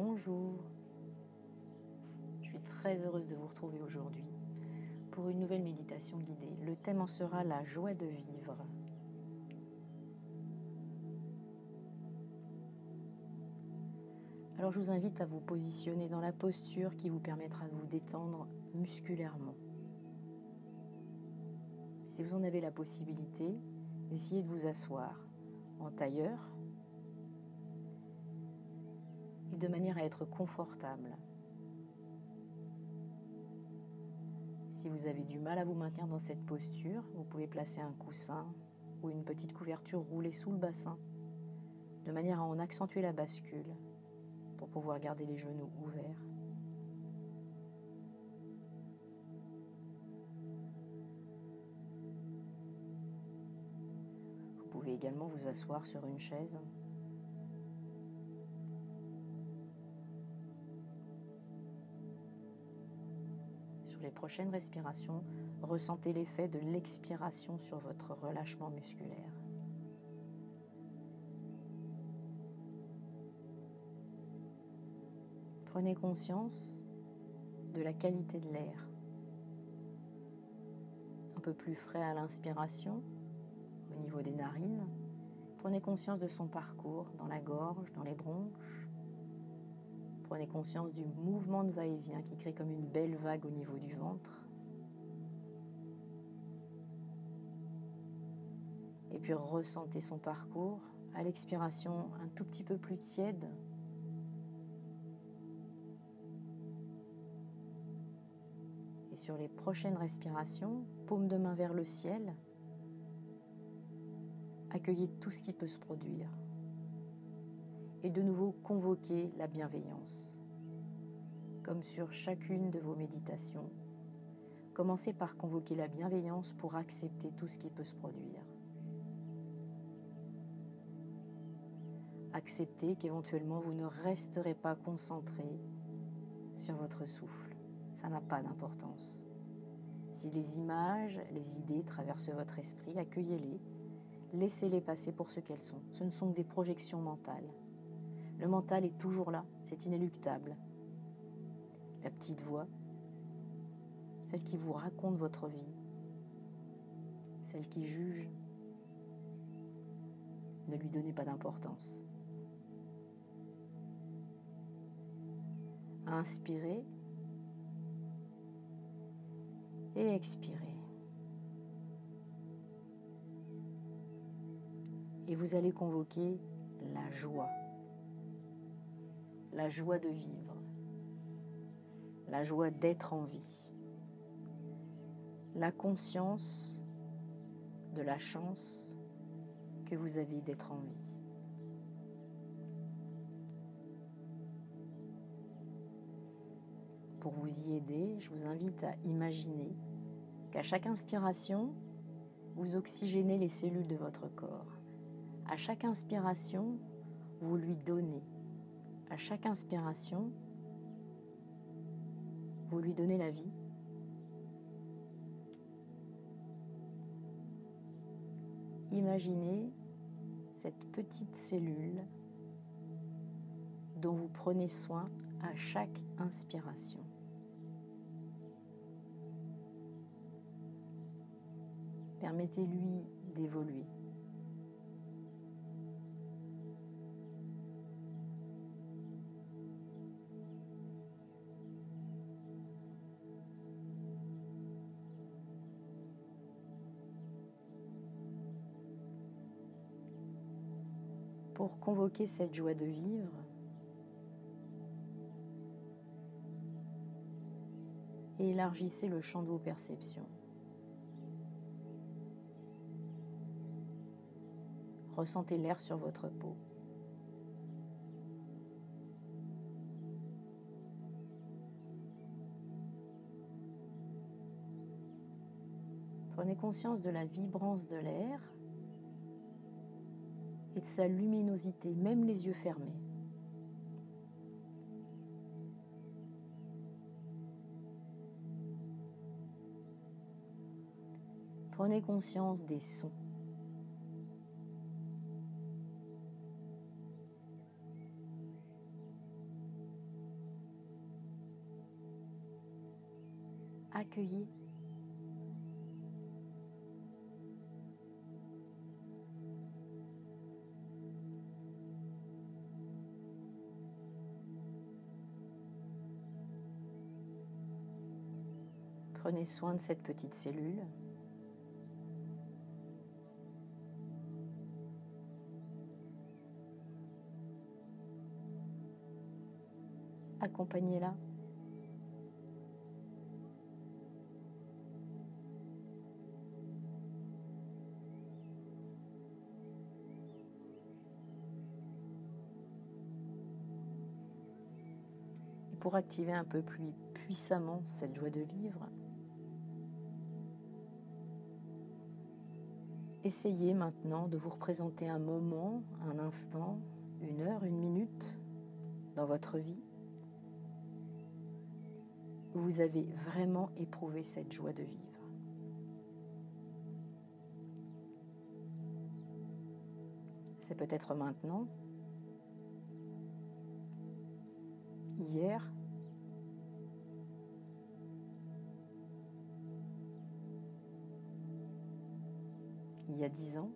Bonjour. Je suis très heureuse de vous retrouver aujourd'hui pour une nouvelle méditation guidée. Le thème en sera la joie de vivre. Alors je vous invite à vous positionner dans la posture qui vous permettra de vous détendre musculairement. Si vous en avez la possibilité, essayez de vous asseoir en tailleur de manière à être confortable. Si vous avez du mal à vous maintenir dans cette posture, vous pouvez placer un coussin ou une petite couverture roulée sous le bassin, de manière à en accentuer la bascule pour pouvoir garder les genoux ouverts. Vous pouvez également vous asseoir sur une chaise les prochaines respirations, ressentez l'effet de l'expiration sur votre relâchement musculaire. Prenez conscience de la qualité de l'air. Un peu plus frais à l'inspiration, au niveau des narines. Prenez conscience de son parcours dans la gorge, dans les bronches, Prenez conscience du mouvement de va-et-vient qui crée comme une belle vague au niveau du ventre. Et puis ressentez son parcours à l'expiration un tout petit peu plus tiède. Et sur les prochaines respirations, paume de main vers le ciel, accueillez tout ce qui peut se produire et de nouveau convoquer la bienveillance. Comme sur chacune de vos méditations, commencez par convoquer la bienveillance pour accepter tout ce qui peut se produire. Acceptez qu'éventuellement vous ne resterez pas concentré sur votre souffle. Ça n'a pas d'importance. Si les images, les idées traversent votre esprit, accueillez-les, laissez-les passer pour ce qu'elles sont. Ce ne sont que des projections mentales. Le mental est toujours là, c'est inéluctable. La petite voix, celle qui vous raconte votre vie, celle qui juge, ne lui donnez pas d'importance. Inspirez et expirez. Et vous allez convoquer la joie la joie de vivre, la joie d'être en vie, la conscience de la chance que vous avez d'être en vie. Pour vous y aider, je vous invite à imaginer qu'à chaque inspiration, vous oxygénez les cellules de votre corps. À chaque inspiration, vous lui donnez à chaque inspiration, vous lui donnez la vie. Imaginez cette petite cellule dont vous prenez soin à chaque inspiration. Permettez-lui d'évoluer. Pour convoquer cette joie de vivre. Et élargissez le champ de vos perceptions. Ressentez l'air sur votre peau. Prenez conscience de la vibrance de l'air et de sa luminosité, même les yeux fermés. Prenez conscience des sons. Accueillez Prenez soin de cette petite cellule. Accompagnez-la. Pour activer un peu plus puissamment cette joie de vivre, essayez maintenant de vous représenter un moment, un instant, une heure, une minute dans votre vie où vous avez vraiment éprouvé cette joie de vivre. C'est peut-être maintenant, hier, il y a dix ans,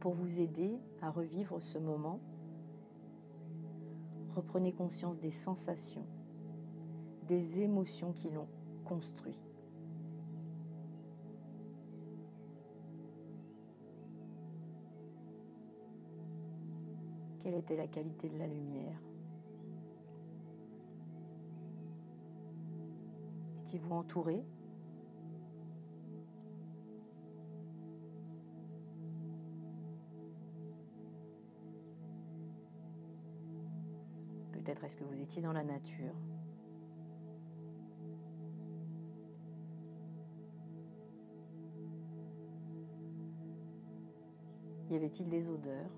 pour vous aider à revivre ce moment, reprenez conscience des sensations, des émotions qui l'ont construit. Quelle était la qualité de la lumière? Étiez-vous entouré Peut-être est-ce que vous étiez dans la nature. Y avait-il des odeurs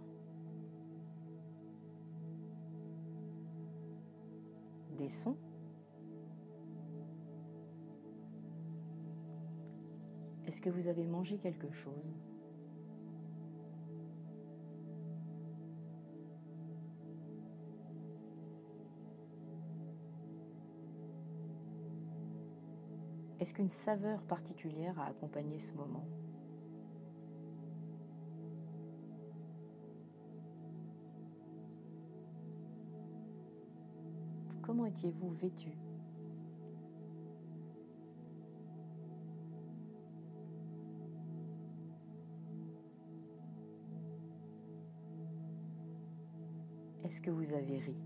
Des sons Est-ce que vous avez mangé quelque chose? Est-ce qu'une saveur particulière a accompagné ce moment? Comment étiez-vous vêtu? Est-ce que vous avez ri?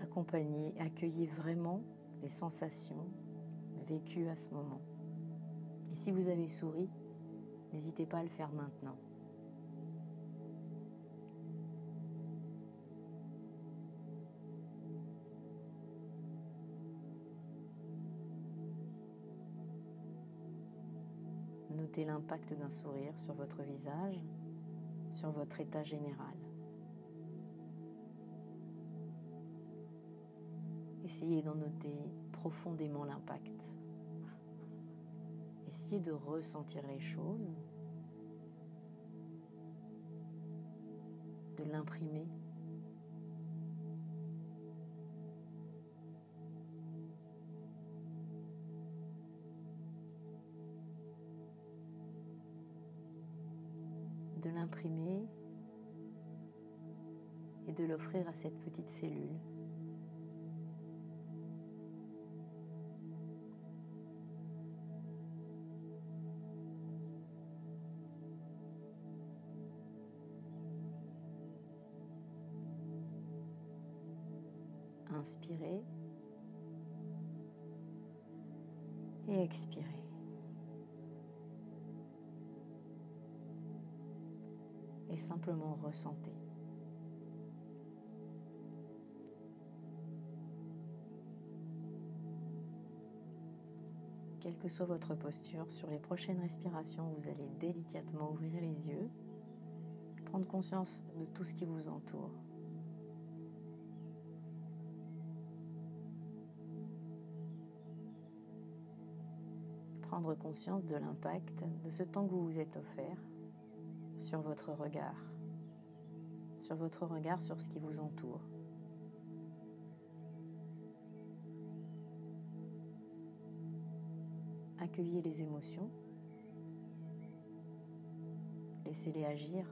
Accompagnez, accueillez vraiment les sensations vécues à ce moment. Et si vous avez souri, n'hésitez pas à le faire maintenant. Notez l'impact d'un sourire sur votre visage, sur votre état général. Essayez d'en noter profondément l'impact. Essayez de ressentir les choses, de l'imprimer. de l'imprimer et de l'offrir à cette petite cellule Inspirez et expirez. Et simplement ressentez. quelle que soit votre posture, sur les prochaines respirations, vous allez délicatement ouvrir les yeux, prendre conscience de tout ce qui vous entoure. Prendre conscience de l'impact de ce temps que vous vous êtes offert sur votre regard, sur votre regard sur ce qui vous entoure. Accueillez les émotions, laissez-les agir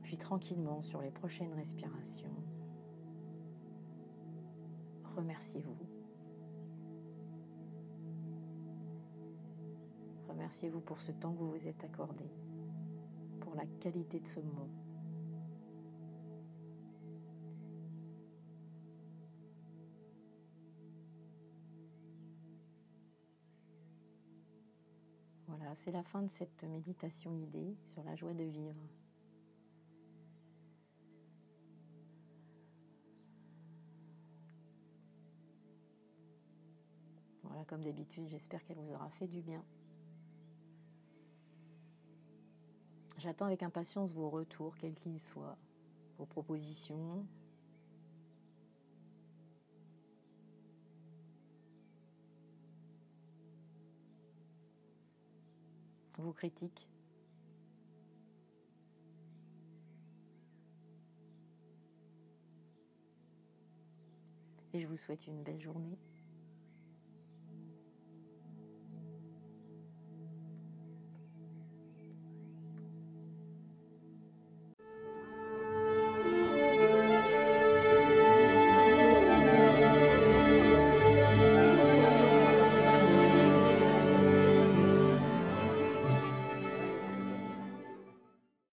Et puis tranquillement sur les prochaines respirations, remerciez-vous. Remerciez-vous pour ce temps que vous vous êtes accordé, pour la qualité de ce moment. Voilà, c'est la fin de cette méditation guidée sur la joie de vivre. Comme d'habitude, j'espère qu'elle vous aura fait du bien. J'attends avec impatience vos retours, quels qu'ils soient, vos propositions. Vos critiques. Et je vous souhaite une belle journée.